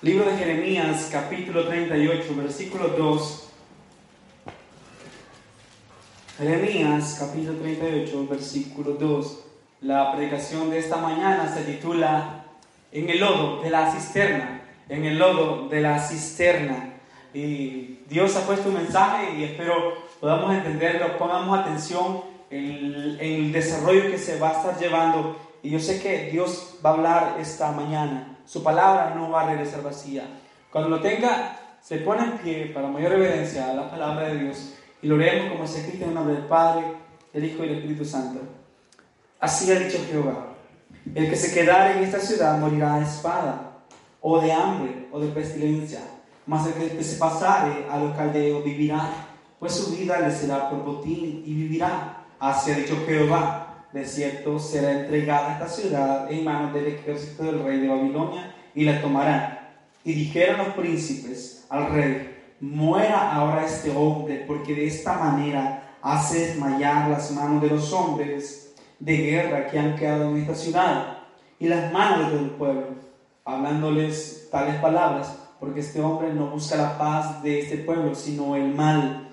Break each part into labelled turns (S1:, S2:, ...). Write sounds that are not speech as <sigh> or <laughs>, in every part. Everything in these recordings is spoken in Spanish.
S1: Libro de Jeremías, capítulo 38, versículo 2. Jeremías, capítulo 38, versículo 2. La predicación de esta mañana se titula En el lodo de la cisterna. En el lodo de la cisterna. Y Dios ha puesto un mensaje y espero podamos entenderlo, pongamos atención en el desarrollo que se va a estar llevando. Y yo sé que Dios va a hablar esta mañana su palabra no va a regresar vacía. Cuando lo tenga, se pone en pie para mayor reverencia a la palabra de Dios y lo leemos como se escrito en nombre del Padre, del Hijo y del Espíritu Santo. Así ha dicho Jehová, el que se quedare en esta ciudad morirá de espada, o de hambre, o de pestilencia, mas el que se pasare a los caldeos vivirá, pues su vida le será por botín y vivirá. Así ha dicho Jehová, de cierto será entregada esta ciudad en manos del ejército del rey de Babilonia y la tomarán. Y dijeron los príncipes al rey, muera ahora este hombre, porque de esta manera hace desmayar las manos de los hombres de guerra que han quedado en esta ciudad y las manos de todo el pueblo, hablándoles tales palabras, porque este hombre no busca la paz de este pueblo, sino el mal.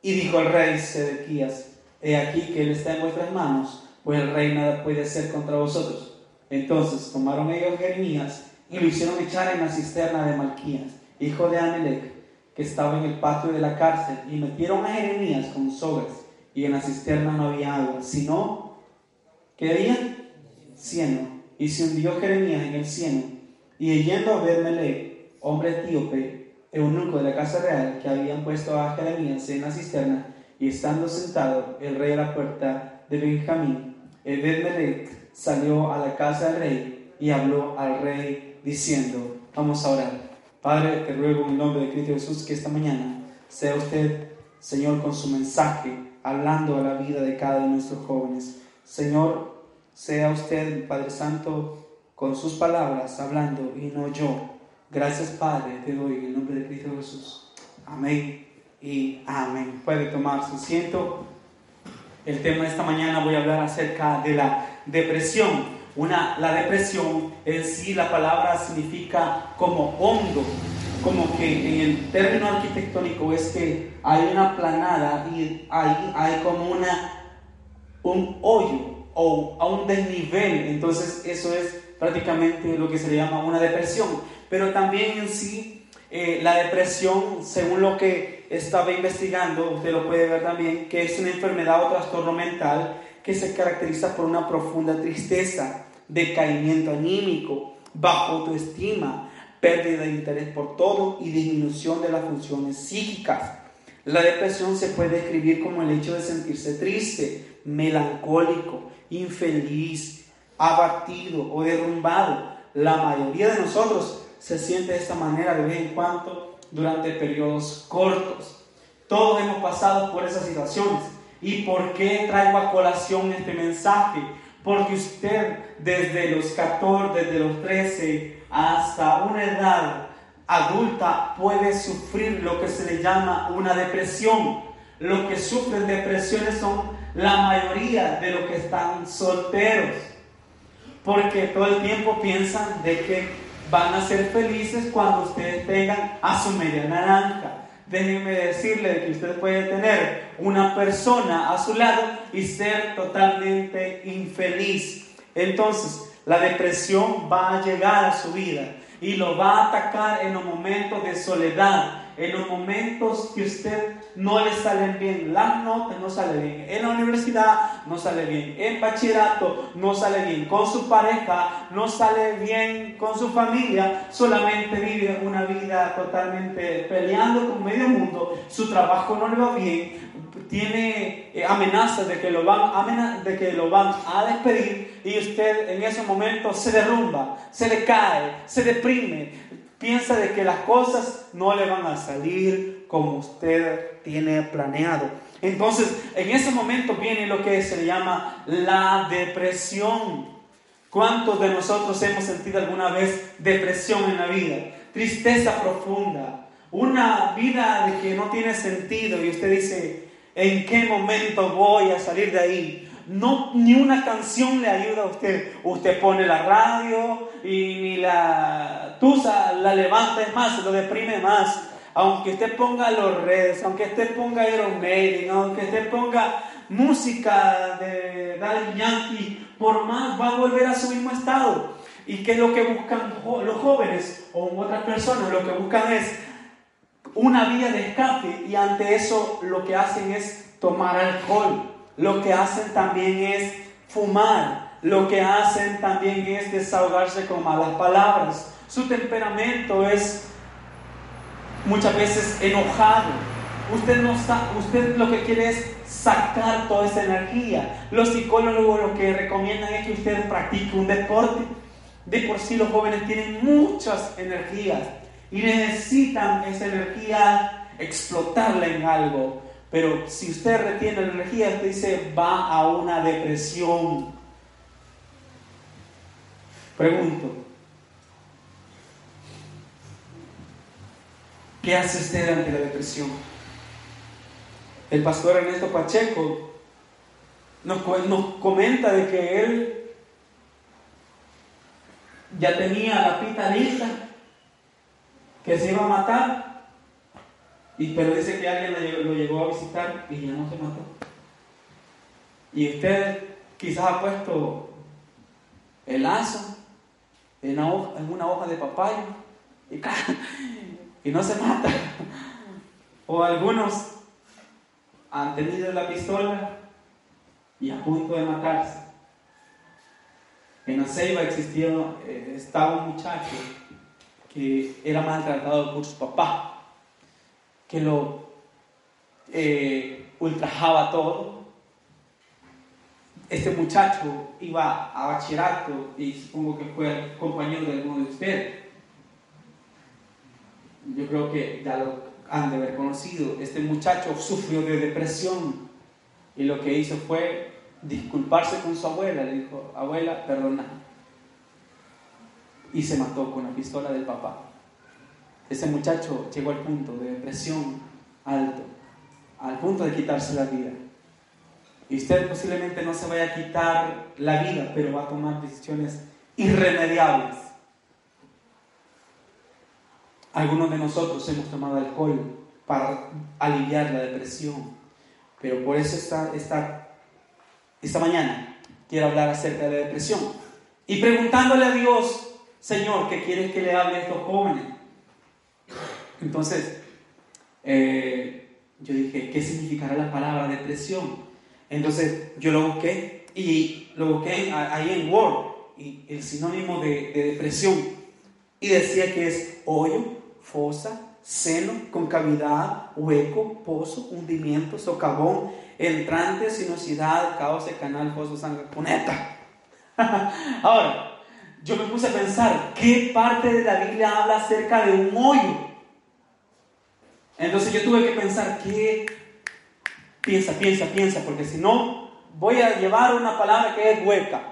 S1: Y dijo el rey Sedequías, he aquí que Él está en vuestras manos, pues el rey nada puede hacer contra vosotros. Entonces tomaron ellos Jeremías y lo hicieron echar en la cisterna de Malquías, hijo de Amelec, que estaba en el patio de la cárcel, y metieron a Jeremías con sogas, y en la cisterna no había agua, sino, ¿qué había? Cieno. Y se hundió Jeremías en el cieno, y yendo a ver hombre etíope, eunuco de la casa real, que habían puesto a Jeremías en la cisterna, y estando sentado el rey a la puerta de Benjamín, Ebed-Melech salió a la casa del rey y habló al rey diciendo, vamos a orar. Padre, te ruego en el nombre de Cristo Jesús que esta mañana sea usted, Señor, con su mensaje, hablando a la vida de cada uno de nuestros jóvenes. Señor, sea usted, Padre Santo, con sus palabras hablando y no yo. Gracias, Padre, te doy en el nombre de Cristo Jesús. Amén y amén. Puede tomar su asiento. El tema de esta mañana voy a hablar acerca de la depresión. Una, la depresión en sí, la palabra significa como hondo, como que en el término arquitectónico es que hay una planada y hay, hay como una, un hoyo o a un desnivel. Entonces eso es prácticamente lo que se le llama una depresión. Pero también en sí eh, la depresión, según lo que estaba investigando, usted lo puede ver también, que es una enfermedad o trastorno mental que se caracteriza por una profunda tristeza, decaimiento anímico, bajo autoestima, pérdida de interés por todo y disminución de las funciones psíquicas. La depresión se puede describir como el hecho de sentirse triste, melancólico, infeliz, abatido o derrumbado. La mayoría de nosotros se siente de esta manera de vez en cuando durante periodos cortos. Todos hemos pasado por esas situaciones. ¿Y por qué traigo a colación este mensaje? Porque usted desde los 14, desde los 13 hasta una edad adulta puede sufrir lo que se le llama una depresión. Los que sufren depresiones son la mayoría de los que están solteros. Porque todo el tiempo piensan de que van a ser felices cuando ustedes tengan a su media naranja. Déjenme decirle que usted puede tener una persona a su lado y ser totalmente infeliz. Entonces, la depresión va a llegar a su vida y lo va a atacar en los momentos de soledad, en los momentos que usted no le salen bien las notas, no sale bien. En la universidad, no sale bien. En bachillerato, no sale bien. Con su pareja, no sale bien. Con su familia, solamente vive una vida totalmente peleando con medio mundo, su trabajo no le va bien, tiene eh, amenazas de que, lo van, de que lo van a despedir. Y usted en ese momento se derrumba, se decae, se deprime, piensa de que las cosas no le van a salir como usted tiene planeado. Entonces, en ese momento viene lo que se llama la depresión. ¿Cuántos de nosotros hemos sentido alguna vez depresión en la vida? Tristeza profunda, una vida de que no tiene sentido y usted dice, ¿en qué momento voy a salir de ahí? No, ni una canción le ayuda a usted. Usted pone la radio y ni la tusa la levanta más, lo deprime más aunque usted ponga los redes, aunque usted ponga Iron Maiden, aunque usted ponga música de Daddy por más va a volver a su mismo estado. ¿Y qué es lo que buscan los jóvenes o otras personas? Lo que buscan es una vía de escape y ante eso lo que hacen es tomar alcohol. Lo que hacen también es fumar. Lo que hacen también es desahogarse con malas palabras. Su temperamento es muchas veces enojado. Usted, no usted lo que quiere es sacar toda esa energía. Los psicólogos lo que recomiendan es que usted practique un deporte. De por sí los jóvenes tienen muchas energías y necesitan esa energía explotarla en algo. Pero si usted retiene la energía, usted dice, va a una depresión. Pregunto, ¿Qué hace usted ante la depresión? El pastor Ernesto Pacheco nos, comenta de que él ya tenía la pita lista, que se iba a matar, pero dice que alguien lo llegó a visitar y ya no se mató. Y usted quizás ha puesto el lazo en una hoja, de papaya y, y no se mata. O algunos han tenido la pistola y a punto de matarse. En Aceiba existía, eh, estaba un muchacho que era maltratado por su papá, que lo eh, ultrajaba todo. Este muchacho iba a bachillerato y supongo que fue compañero de alguno de ustedes yo creo que ya lo han de haber conocido, este muchacho sufrió de depresión y lo que hizo fue disculparse con su abuela, le dijo, abuela, perdona. Y se mató con la pistola del papá. Ese muchacho llegó al punto de depresión alto, al punto de quitarse la vida. Y usted posiblemente no se vaya a quitar la vida, pero va a tomar decisiones irremediables algunos de nosotros hemos tomado alcohol para aliviar la depresión, pero por eso esta, esta, esta mañana quiero hablar acerca de la depresión. Y preguntándole a Dios, Señor, ¿qué quieres que le hable a estos jóvenes? Entonces, eh, yo dije, ¿qué significará la palabra depresión? Entonces, yo lo busqué y lo busqué ahí en Word, y el sinónimo de, de depresión, y decía que es hoyo, fosa, seno, concavidad, hueco, pozo, hundimiento, socavón, entrante, sinuosidad, cauce, canal, foso, sangre, puneta. <laughs> Ahora, yo me puse a pensar, ¿qué parte de la Biblia habla acerca de un hoyo? Entonces yo tuve que pensar, ¿qué? Piensa, piensa, piensa, porque si no, voy a llevar una palabra que es hueca.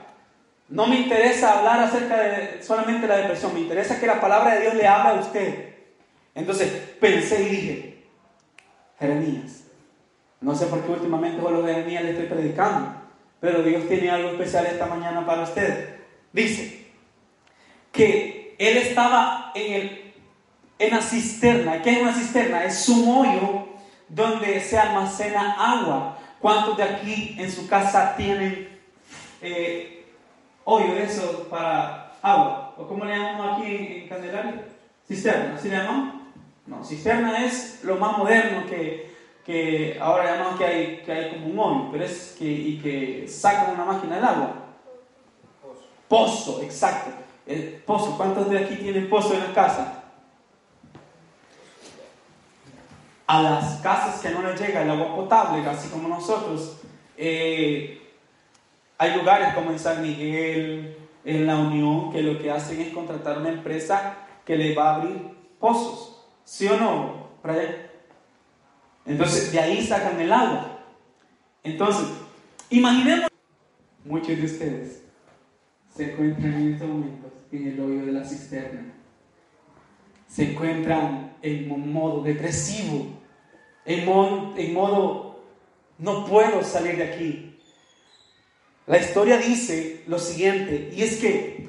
S1: No me interesa hablar acerca de solamente la depresión, me interesa que la palabra de Dios le hable a usted. Entonces pensé y dije, Jeremías, no sé por qué últimamente con lo de Jeremías le estoy predicando, pero Dios tiene algo especial esta mañana para usted. Dice que él estaba en, el, en la cisterna. ¿Qué es una cisterna? Es un hoyo donde se almacena agua. ¿Cuántos de aquí en su casa tienen eh, hoyo de eso para agua? ¿O cómo le llamamos aquí en, Candelaria? Cisterna, ¿así le llamamos? No, cisterna es lo más moderno que, que ahora llamamos que hay, que hay como un hoyo, pero es que, y que sacan una máquina del agua. Pozo. Pozo, exacto. El pozo, ¿cuántos de aquí tienen pozo en la casa? A las casas que no les llega el agua potable, así como nosotros. Eh, hay lugares como en San Miguel, en La Unión, que lo que hacen es contratar una empresa que le va a abrir pozos. ¿Sí o no, Entonces, de ahí sacan el agua. Entonces, imaginemos, muchos de ustedes se encuentran en estos momentos en el hoyo de la cisterna. Se encuentran en un modo depresivo, en en modo, no puedo salir de aquí. La historia dice lo siguiente, y es que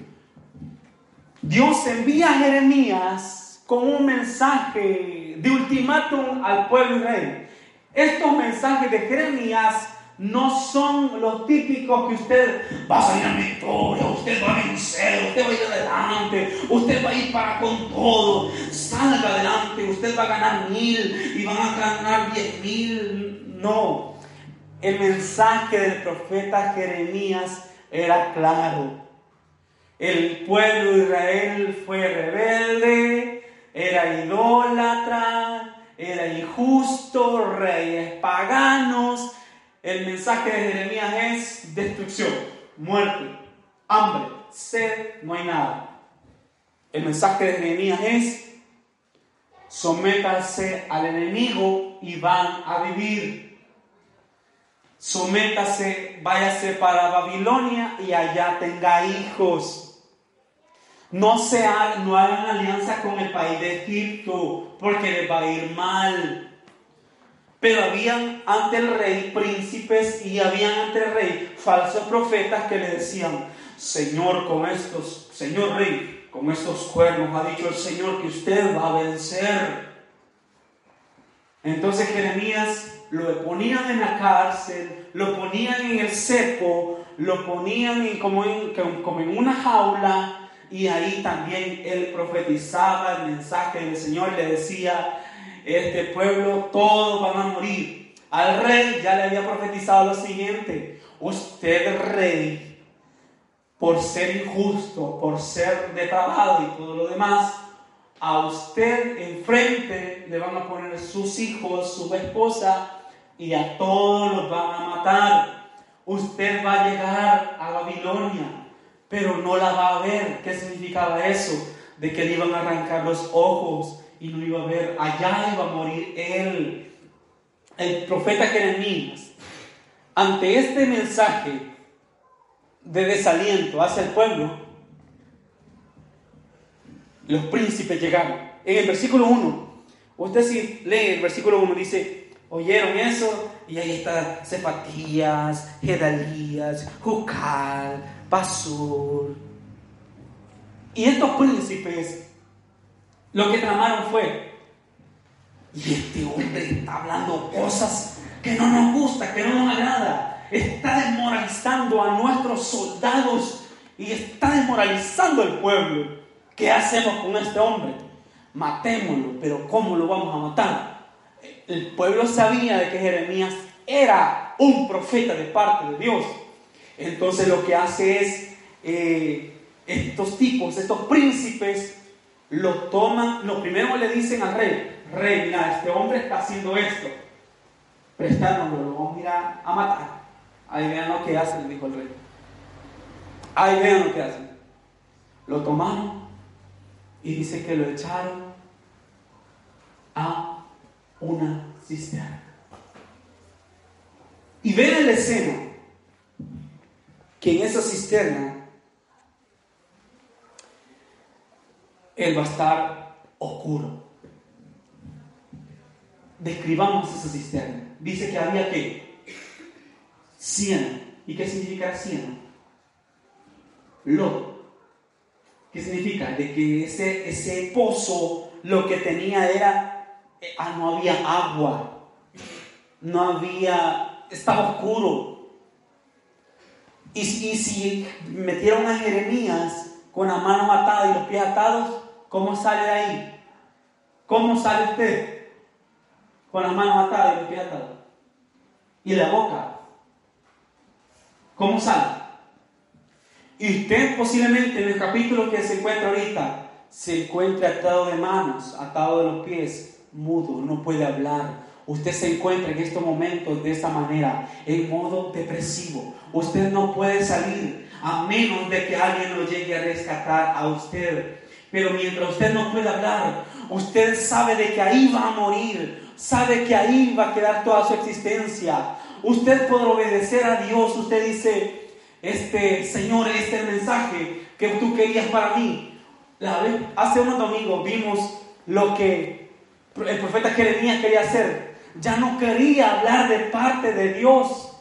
S1: Dios envía a Jeremías con un mensaje de ultimátum al pueblo de Israel. Estos mensajes de Jeremías no son los típicos que usted va a salir a victoria, usted va a vencer, usted va a ir adelante, usted va a ir para con todo, salga adelante, usted va a ganar mil y van a ganar diez mil. No, el mensaje del profeta Jeremías era claro. El pueblo de Israel fue rebelde, era idólatra, era injusto, reyes paganos. El mensaje de Jeremías es destrucción, muerte, hambre, sed, no hay nada. El mensaje de Jeremías es sométase al enemigo y van a vivir sométase, váyase para Babilonia y allá tenga hijos. No, se no hagan alianza con el país de Egipto porque les va a ir mal. Pero habían ante el rey príncipes y habían ante el rey falsos profetas que le decían, Señor, con estos, Señor rey, con estos cuernos ha dicho el Señor que usted va a vencer. Entonces Jeremías lo ponían en la cárcel, lo ponían en el cepo, lo ponían como, en, como en una jaula y ahí también él profetizaba el mensaje del Señor, le decía, este pueblo todos van a morir. Al rey ya le había profetizado lo siguiente, usted rey, por ser injusto, por ser depravado y todo lo demás, a usted enfrente le van a poner sus hijos, su esposa, y a todos los van a matar. Usted va a llegar a Babilonia, pero no la va a ver. ¿Qué significaba eso? De que le iban a arrancar los ojos y no iba a ver. Allá iba a morir él. El profeta Jeremías, ante este mensaje de desaliento hacia el pueblo, los príncipes llegaron. En el versículo 1, usted si lee el versículo 1, dice, oyeron eso y ahí está Cepatías, Gedalías, Jucal, Pasur. Y estos príncipes lo que tramaron fue, y este hombre está hablando cosas que no nos gusta, que no nos agrada, está desmoralizando a nuestros soldados y está desmoralizando al pueblo. ¿Qué hacemos con este hombre? Matémoslo, pero ¿cómo lo vamos a matar? el pueblo sabía de que Jeremías era un profeta de parte de Dios. Entonces lo que hace es, eh, estos tipos, estos príncipes, lo toman, lo primero le dicen al rey, rey, mira, este hombre está haciendo esto, prestándolo, lo vamos a ir a, matar. Ahí vean lo que hacen, dijo el rey. Ahí vean lo que hacen. Lo tomaron y dice que lo echaron a una cisterna. Y ven en la escena que en esa cisterna él va a estar oscuro. Describamos esa cisterna. Dice que había que cieno. ¿Y qué significa cieno? Lodo. ¿Qué significa? De que ese, ese pozo lo que tenía era ah, no había agua, no había, estaba oscuro. Y, y si metieron a Jeremías con las manos atadas y los pies atados, ¿cómo sale de ahí? ¿Cómo sale usted? Con las manos atadas y los pies atados. Y la boca. ¿Cómo sale? Y usted posiblemente en el capítulo que se encuentra ahorita, se encuentre atado de manos, atado de los pies, mudo, no puede hablar. Usted se encuentra en estos momentos de esta manera, en modo depresivo. Usted no puede salir a menos de que alguien lo llegue a rescatar a usted. Pero mientras usted no puede hablar, usted sabe de que ahí va a morir, sabe que ahí va a quedar toda su existencia. Usted puede obedecer a Dios, usted dice, este Señor, este es el mensaje que tú querías para mí. Hace unos domingos vimos lo que el profeta Jeremías quería hacer. Ya no quería hablar de parte de Dios,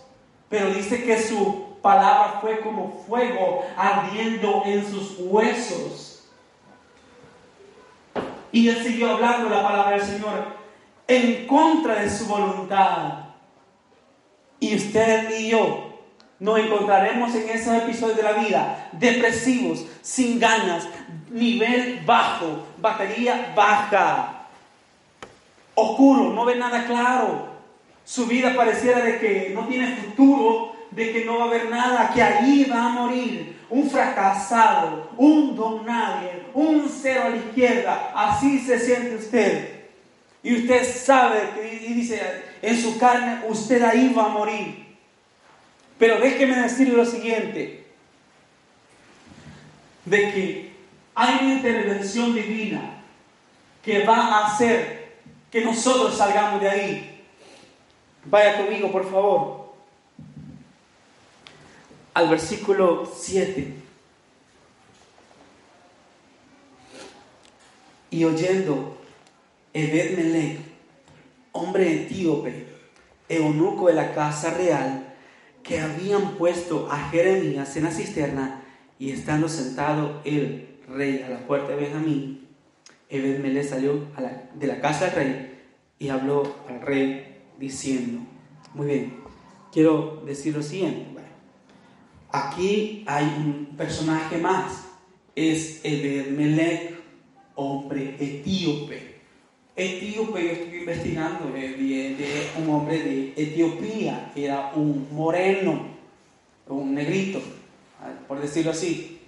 S1: pero dice que su palabra fue como fuego ardiendo en sus huesos. Y él siguió hablando la palabra del Señor en contra de su voluntad. Y usted y yo nos encontraremos en esos episodios de la vida depresivos, sin ganas, nivel bajo, batería baja, oscuro, no ve nada claro. Su vida pareciera de que no tiene futuro, de que no va a haber nada, que allí va a morir. Un fracasado, un don nadie, un cero a la izquierda. Así se siente usted. Y usted sabe, y dice, en su carne, usted ahí va a morir. Pero déjeme decirle lo siguiente, de que hay una intervención divina que va a hacer que nosotros salgamos de ahí. Vaya conmigo, por favor, al versículo 7. Y oyendo Ebed Melech, hombre etíope, eunuco de la casa real, que habían puesto a Jeremías en la cisterna y estando sentado el rey a la puerta de Benjamín, Ebed salió de la casa del rey y habló al rey diciendo, muy bien, quiero decir lo siguiente, aquí hay un personaje más, es Ebed hombre etíope etíope, yo estoy investigando, de, un hombre de Etiopía, era un moreno, un negrito, por decirlo así.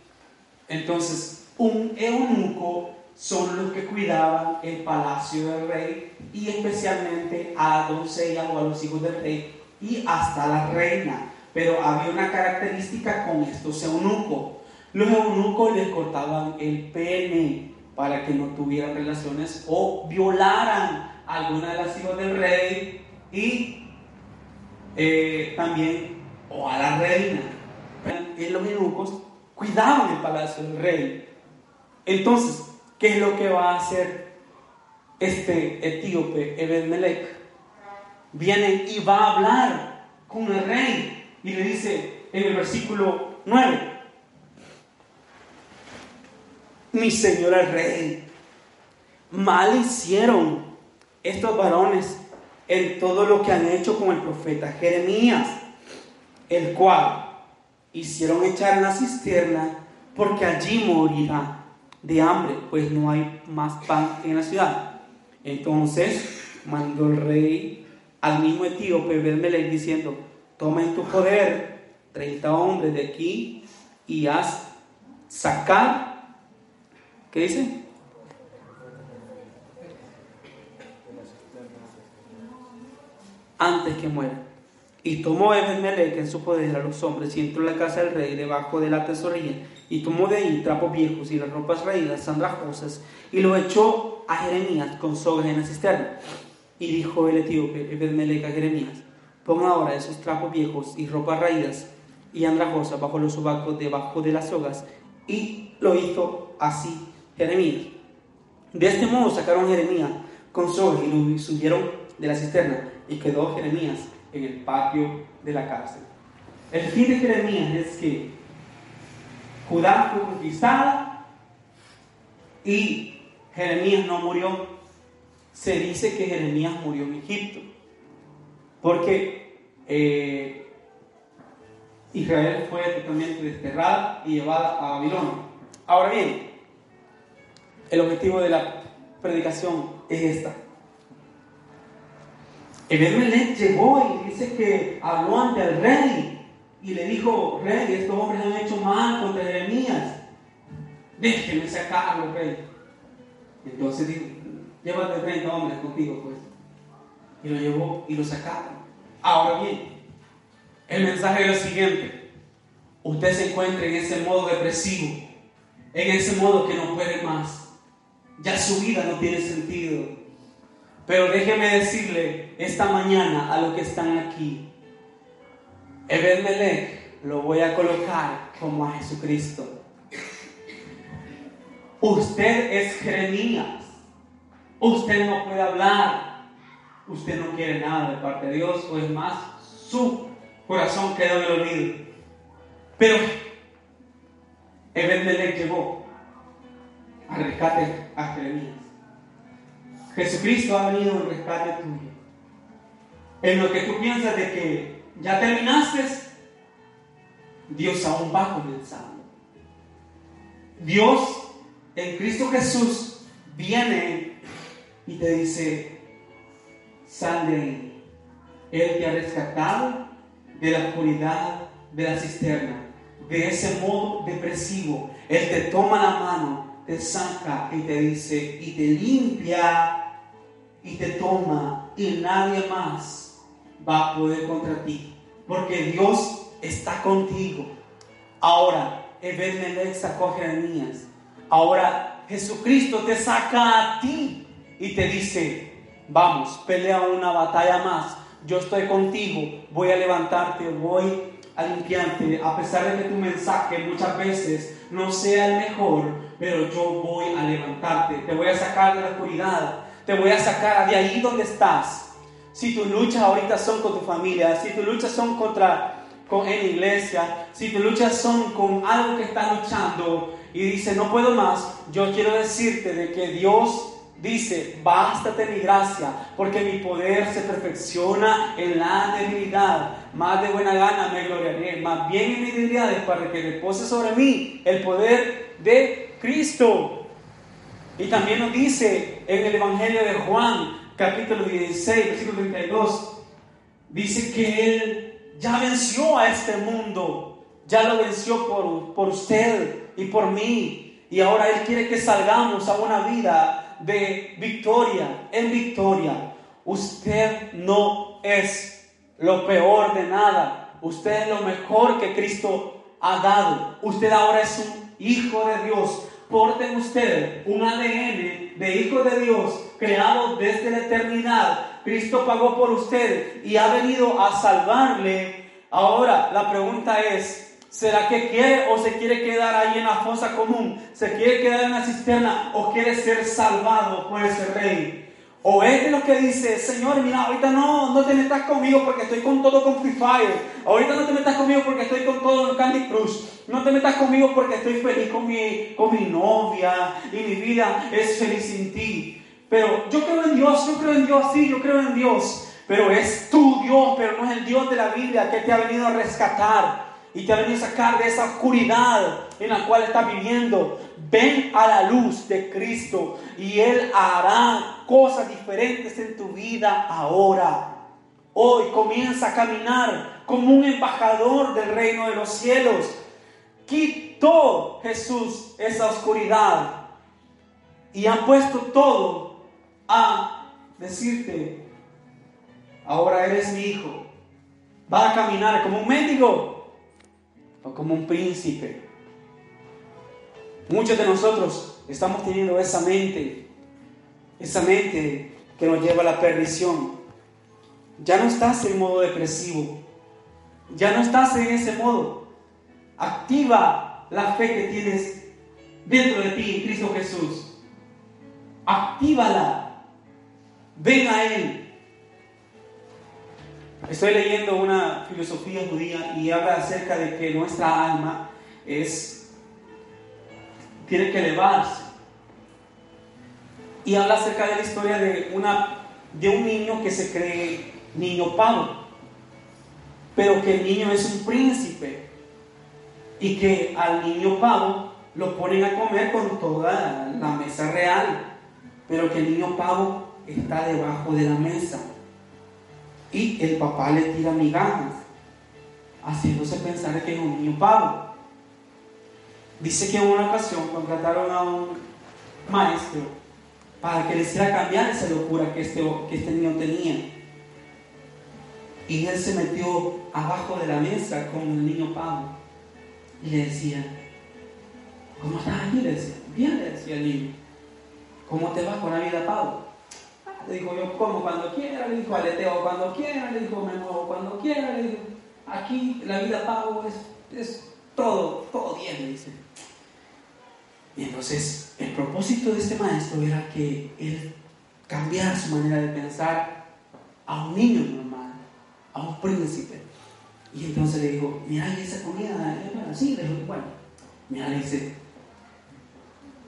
S1: Entonces, un eunuco son los que cuidaban el palacio del rey y especialmente a doncellas o a los hijos del rey y hasta la reina. Pero había una característica con estos eunucos. Los eunucos les cortaban el pene para que no tuvieran relaciones o violaran a alguna de las hijas del rey y eh, también o a la reina. En los eunucos cuidaban el palacio del rey. Entonces, ¿qué es lo que va a hacer este etíope Ebed Viene y va a hablar con el rey y le dice en el versículo 9, mi señor el rey, mal hicieron estos varones en todo lo que han hecho con el profeta Jeremías, el cual hicieron echar en la cisterna porque allí morirá de hambre, pues no hay más pan en la ciudad. Entonces mandó el rey al mismo etíope Belmelech diciendo, toma en tu poder 30 hombres de aquí y haz sacar ¿Qué dice? Antes que muera. Y tomó Ebed en su poder a los hombres y entró en la casa del rey debajo de la tesorería y tomó de ahí trapos viejos y las ropas raídas, andrajosas y lo echó a Jeremías con sogas en la cisterna. Y dijo el etíope Ebed a Jeremías, pon ahora esos trapos viejos y ropas raídas y andrajosas bajo los sobacos debajo de las sogas. Y lo hizo así Jeremías. De este modo sacaron Jeremías con soga y lo subieron de la cisterna y quedó Jeremías en el patio de la cárcel. El fin de Jeremías es que Judá fue conquistada y Jeremías no murió. Se dice que Jeremías murió en Egipto porque eh, Israel fue totalmente desterrada y llevada a Babilonia. Ahora bien, el objetivo de la predicación es esta. Ebed llegó y dice que habló ante el rey y le dijo, rey, estos hombres han hecho mal contra Jeremías. Déjenme sacarlo, rey. Entonces llévate 30 hombres contigo, pues. Y lo llevó y lo sacaron. Ahora bien, el mensaje es lo siguiente. Usted se encuentra en ese modo depresivo, en ese modo que no puede más. Ya su vida no tiene sentido. Pero déjeme decirle esta mañana a los que están aquí, Ebed lo voy a colocar como a Jesucristo. Usted es Jeremías. Usted no puede hablar. Usted no quiere nada de parte de Dios, o es más, su corazón quedó en el olvido. Pero Ebed llegó al rescate a Jeremías. Jesucristo ha venido en rescate tuyo. En lo que tú piensas de que ya terminaste, Dios aún va comenzando. Dios en Cristo Jesús viene y te dice, sal de ahí. Él te ha rescatado de la oscuridad de la cisterna, de ese modo depresivo. Él te toma la mano, te saca y te dice, y te limpia y te toma y nadie más va a poder contra ti, porque Dios está contigo. Ahora, Ebed sacó a Jeremías Ahora Jesucristo te saca a ti y te dice, vamos, pelea una batalla más. Yo estoy contigo, voy a levantarte, voy a limpiarte, a pesar de que tu mensaje muchas veces no sea el mejor, pero yo voy a levantarte, te voy a sacar de la oscuridad, te voy a sacar de ahí donde estás. Si tus luchas ahorita son con tu familia, si tus luchas son contra con, en iglesia, si tus luchas son con algo que estás luchando, y dice, no puedo más, yo quiero decirte de que Dios dice, bástate mi gracia, porque mi poder se perfecciona en la debilidad. Más de buena gana me gloriaré, más bien en mis debilidades, para que repose sobre mí el poder de Cristo. Y también nos dice en el Evangelio de Juan, capítulo 16, versículo 32, dice que Él ya venció a este mundo, ya lo venció por, por usted y por mí. Y ahora Él quiere que salgamos a una vida de victoria, en victoria. Usted no es lo peor de nada. Usted es lo mejor que Cristo ha dado. Usted ahora es un hijo de Dios. Porten usted un ADN de hijo de Dios creado desde la eternidad. Cristo pagó por usted y ha venido a salvarle. Ahora la pregunta es, ¿Será que quiere o se quiere quedar ahí en la fosa común? ¿Se quiere quedar en la cisterna o quiere ser salvado por ese rey? O es de lo que dice, Señor, mira, ahorita no, no te metas conmigo porque estoy con todo con Free Fire. Ahorita no te metas conmigo porque estoy con todo en Candy Crush. No te metas conmigo porque estoy feliz con mi, con mi novia y mi vida es feliz sin ti. Pero yo creo en Dios, yo creo en Dios, sí, yo creo en Dios. Pero es tu Dios, pero no es el Dios de la Biblia que te ha venido a rescatar y te ha venido a sacar de esa oscuridad en la cual estás viviendo. Ven a la luz de Cristo y Él hará cosas diferentes en tu vida ahora. Hoy comienza a caminar como un embajador del reino de los cielos. Quitó Jesús esa oscuridad y ha puesto todo a decirte, ahora eres mi hijo. Va a caminar como un médico como un príncipe. Muchos de nosotros estamos teniendo esa mente, esa mente que nos lleva a la perdición. Ya no estás en modo depresivo, ya no estás en ese modo. Activa la fe que tienes dentro de ti en Cristo Jesús. Actívala. Ven a Él. Estoy leyendo una filosofía judía y habla acerca de que nuestra alma es tiene que elevarse. Y habla acerca de la historia de una de un niño que se cree niño pavo, pero que el niño es un príncipe y que al niño pavo lo ponen a comer con toda la mesa real, pero que el niño pavo está debajo de la mesa y el papá le tira migajas, haciéndose pensar que es un niño pavo. Dice que en una ocasión contrataron a un maestro para que le hiciera cambiar esa locura que este, este niño tenía. Y él se metió abajo de la mesa con el niño Pablo y le decía, ¿cómo estás decía, bien, le decía el niño. ¿Cómo te va con la vida, Pablo? Le dijo, yo como cuando quiera, le dijo, aleteo cuando quiera, le dijo, me muevo cuando quiera, le dijo, aquí la vida, Pablo, es, es todo, todo bien, le dice. Y entonces el propósito de este maestro era que él cambiara su manera de pensar a un niño normal, a un príncipe. Y entonces le dijo, mira, esa comida, así, le dijo, bueno, mira, le dice,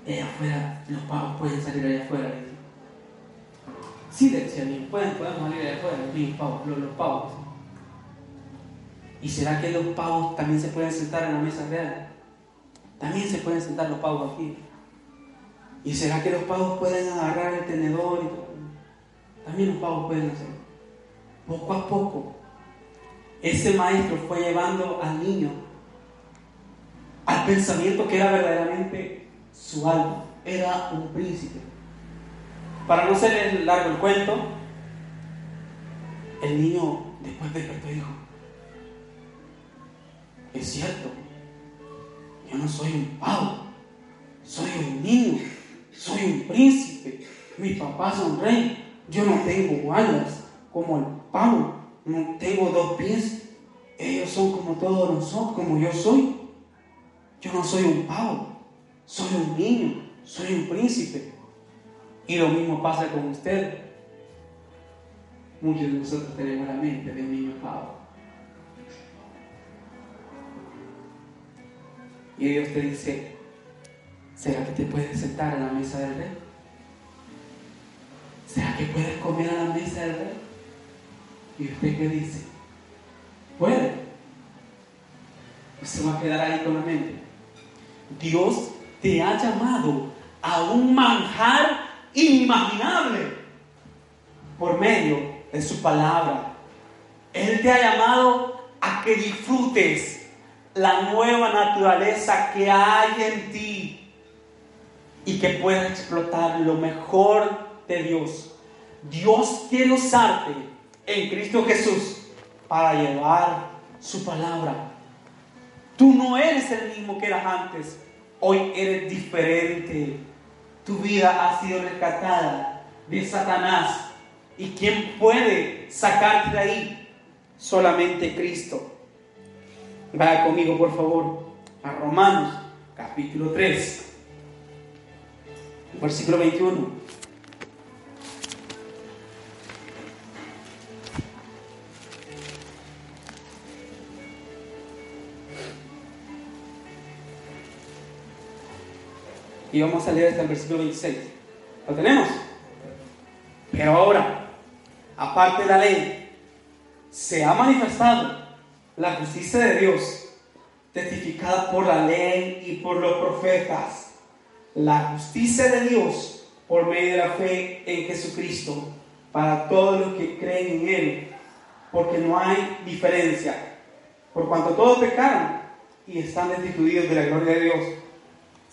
S1: allá afuera, los pavos pueden salir allá afuera. Niño, pueden, podemos salir los pavos, los, los pavos. ¿Y será que los pavos también se pueden sentar en la mesa real? También se pueden sentar los pavos aquí. ¿Y será que los pavos pueden agarrar el tenedor? Y todo? También los pavos pueden hacerlo. Poco a poco, ese maestro fue llevando al niño al pensamiento que era verdaderamente su alma. Era un príncipe. Para no ser largo el cuento, el niño después despertó y dijo, es cierto, yo no soy un pavo, soy un niño, soy un príncipe. Mis papás son rey. Yo no tengo alas como el pavo, no tengo dos pies. Ellos son como todos nosotros, como yo soy. Yo no soy un pavo, soy un niño, soy un príncipe. Y lo mismo pasa con usted. Muchos de nosotros tenemos la mente de un niño pavo. Y Dios te dice, ¿será que te puedes sentar a la mesa del rey? ¿Será que puedes comer a la mesa del rey? ¿Y usted qué dice? Puede. Se va a quedar ahí con la mente. Dios te ha llamado a un manjar inimaginable por medio de su palabra. Él te ha llamado a que disfrutes la nueva naturaleza que hay en ti y que puedas explotar lo mejor de Dios. Dios quiere usarte en Cristo Jesús para llevar su palabra. Tú no eres el mismo que eras antes, hoy eres diferente. Tu vida ha sido rescatada de Satanás. ¿Y quién puede sacarte de ahí? Solamente Cristo. Vaya conmigo, por favor, a Romanos, capítulo 3, versículo 21. Y vamos a leer hasta el versículo 26. ¿Lo tenemos? Pero ahora, aparte de la ley, se ha manifestado la justicia de Dios, testificada por la ley y por los profetas, la justicia de Dios por medio de la fe en Jesucristo, para todos los que creen en Él, porque no hay diferencia, por cuanto todos pecaron y están destituidos de la gloria de Dios,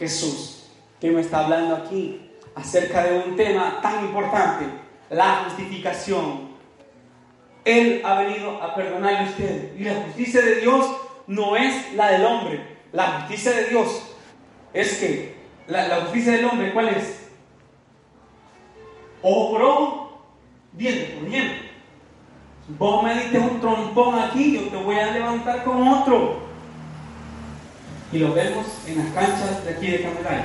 S1: Jesús. Que me está hablando aquí acerca de un tema tan importante, la justificación él ha venido a perdonarle a usted. Y la justicia de Dios no es la del hombre. La justicia de Dios es que, la, justicia del hombre, ¿cuál es? Obró bien por bien. Vos me diste un trompón aquí, yo te voy a levantar con otro. Y lo vemos en las canchas de aquí de Camelay,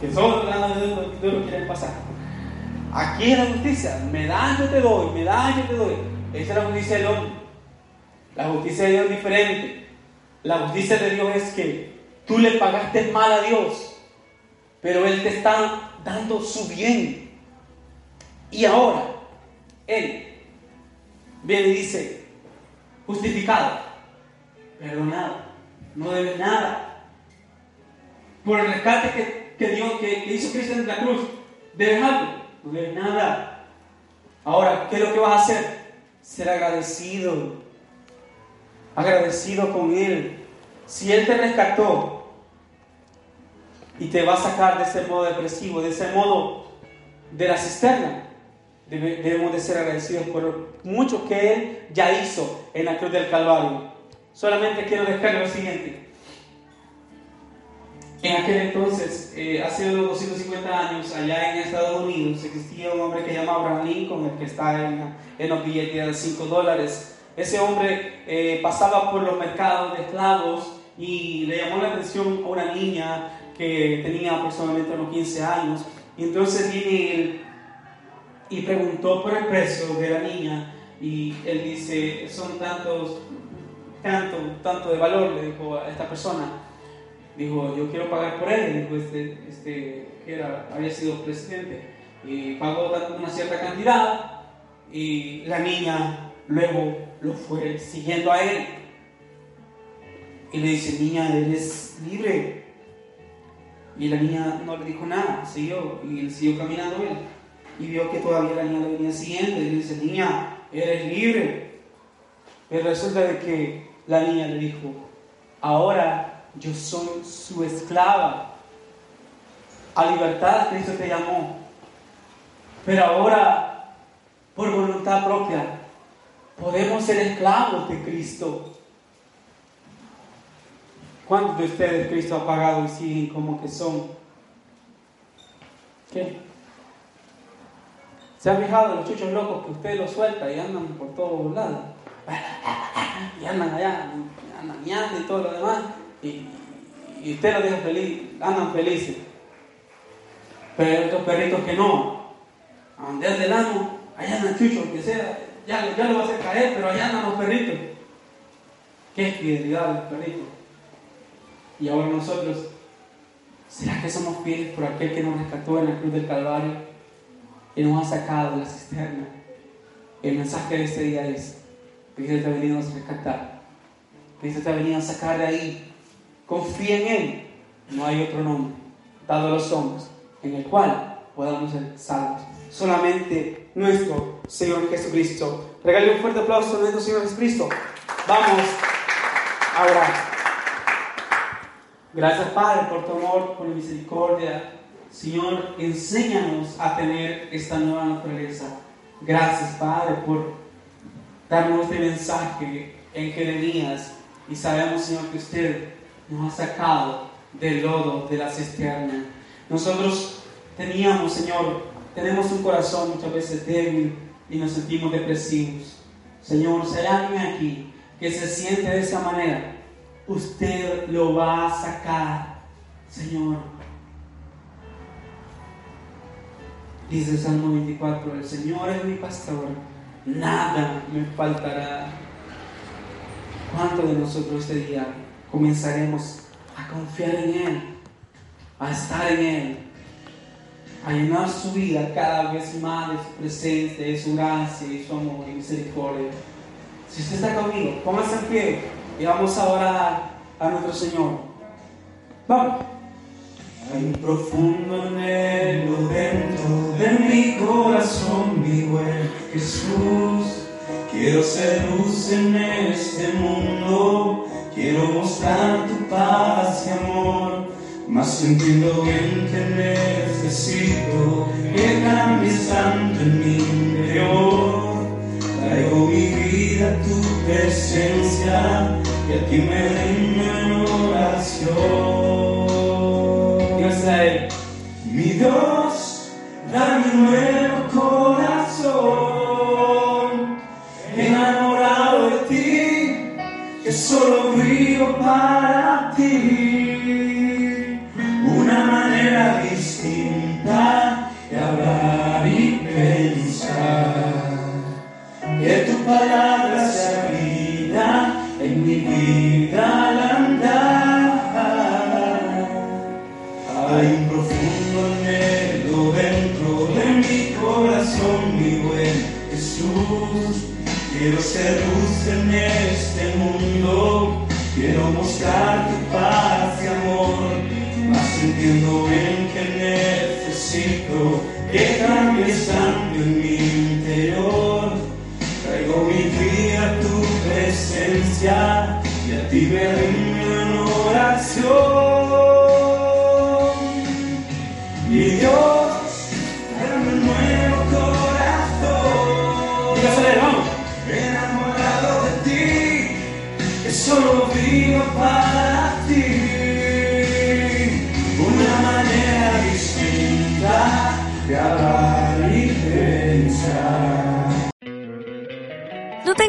S1: que solo los de lo quieren pasar. Aquí es la justicia, me da, yo te doy, me da, yo te doy. Esa es la justicia del hombre. La justicia de Dios es diferente. La justicia de Dios es que tú le pagaste mal a Dios, pero Él te está dando su bien. Y ahora, Él viene y dice, justificado, perdonado, no debe nada. Por el rescate que, que que, hizo Cristo en la cruz, debes algo, no debes nada. Ahora, ¿qué es lo que vas a hacer? Ser agradecido, agradecido con Él. Si Él te rescató y te va a sacar de ese modo depresivo, de ese modo de la cisterna, debemos de ser agradecidos por mucho que Él ya hizo en la cruz del Calvario. Solamente quiero dejar lo siguiente. En aquel entonces, eh, hace unos 250 años, allá en Estados Unidos, existía un hombre que se llama Abraham Lincoln, el que está en, en los billetes de 5 dólares. Ese hombre eh, pasaba por los mercados de esclavos y le llamó la atención a una niña que tenía aproximadamente unos 15 años. Y entonces viene él y preguntó por el precio de la niña y él dice, son tantos, tanto, tanto de valor, le dijo a esta persona. Dijo, yo quiero pagar por él, dijo este, este que era, había sido presidente. Y pagó una cierta cantidad y la niña luego lo fue siguiendo a él. Y le dice, niña, eres libre. Y la niña no le dijo nada, siguió y él siguió caminando él y vio que todavía la niña le venía siguiendo y le dice, niña, eres libre. Pero resulta de que la niña le dijo, ahora yo soy su esclava. A libertad Cristo te llamó. Pero ahora, por voluntad propia, podemos ser esclavos de Cristo. ¿Cuántos de ustedes Cristo ha pagado y siguen como que son? ¿Qué? ¿Se han fijado los chuchos locos que usted los suelta y andan por todos lados? <laughs> Y andan allá, andan ñando y todo lo demás. Y, y usted los deja feliz, andan felices. Pero estos perritos que no, a donde anda el amo, allá andan chuchos, que sea, ya, ya lo va a hacer caer, pero allá andan los perritos. Qué fidelidad los perritos. Y ahora nosotros, ¿será que somos fieles por aquel que nos rescató en la cruz del Calvario? y nos ha sacado de la cisterna. El mensaje de este día es, Cristo ha venido a rescatar. Cristo ha venido a sacar de ahí. Confía en Él. No hay otro nombre dado a los hombres en el cual podamos ser salvos. Solamente nuestro Señor Jesucristo. Regale un fuerte aplauso a nuestro Señor Jesucristo. Vamos a orar. Gracias Padre por tu amor, por tu misericordia Señor, enséñanos a tener esta nueva naturaleza. Gracias, Padre, por darnos este mensaje en que venías y sabemos, Señor, que usted nos ha sacado del lodo de la cisterna. Nosotros teníamos, Señor, tenemos un corazón muchas veces débil y nos sentimos depresivos. Señor, si hay alguien aquí que se siente de esa manera, usted lo va a sacar, Señor Dice el Salmo 24, el Señor es mi pastor, nada me faltará. ¿Cuántos de nosotros este día comenzaremos a confiar en Él, a estar en Él, a llenar su vida cada vez más de su presencia, de su gracia y su amor y misericordia? Si usted está conmigo, póngase en pie y vamos a orar a nuestro Señor. Vamos.
S2: Hay un profundo anhelo dentro de mi corazón, mi buen Jesús. Quiero ser luz en este mundo, quiero mostrar tu paz y amor. Mas entiendo bien que necesito que cambies tanto en mi interior. Traigo mi vida a tu presencia y a ti me rindo en oración. Mi Mas entiendo bien que necesito que cambies tanto en mi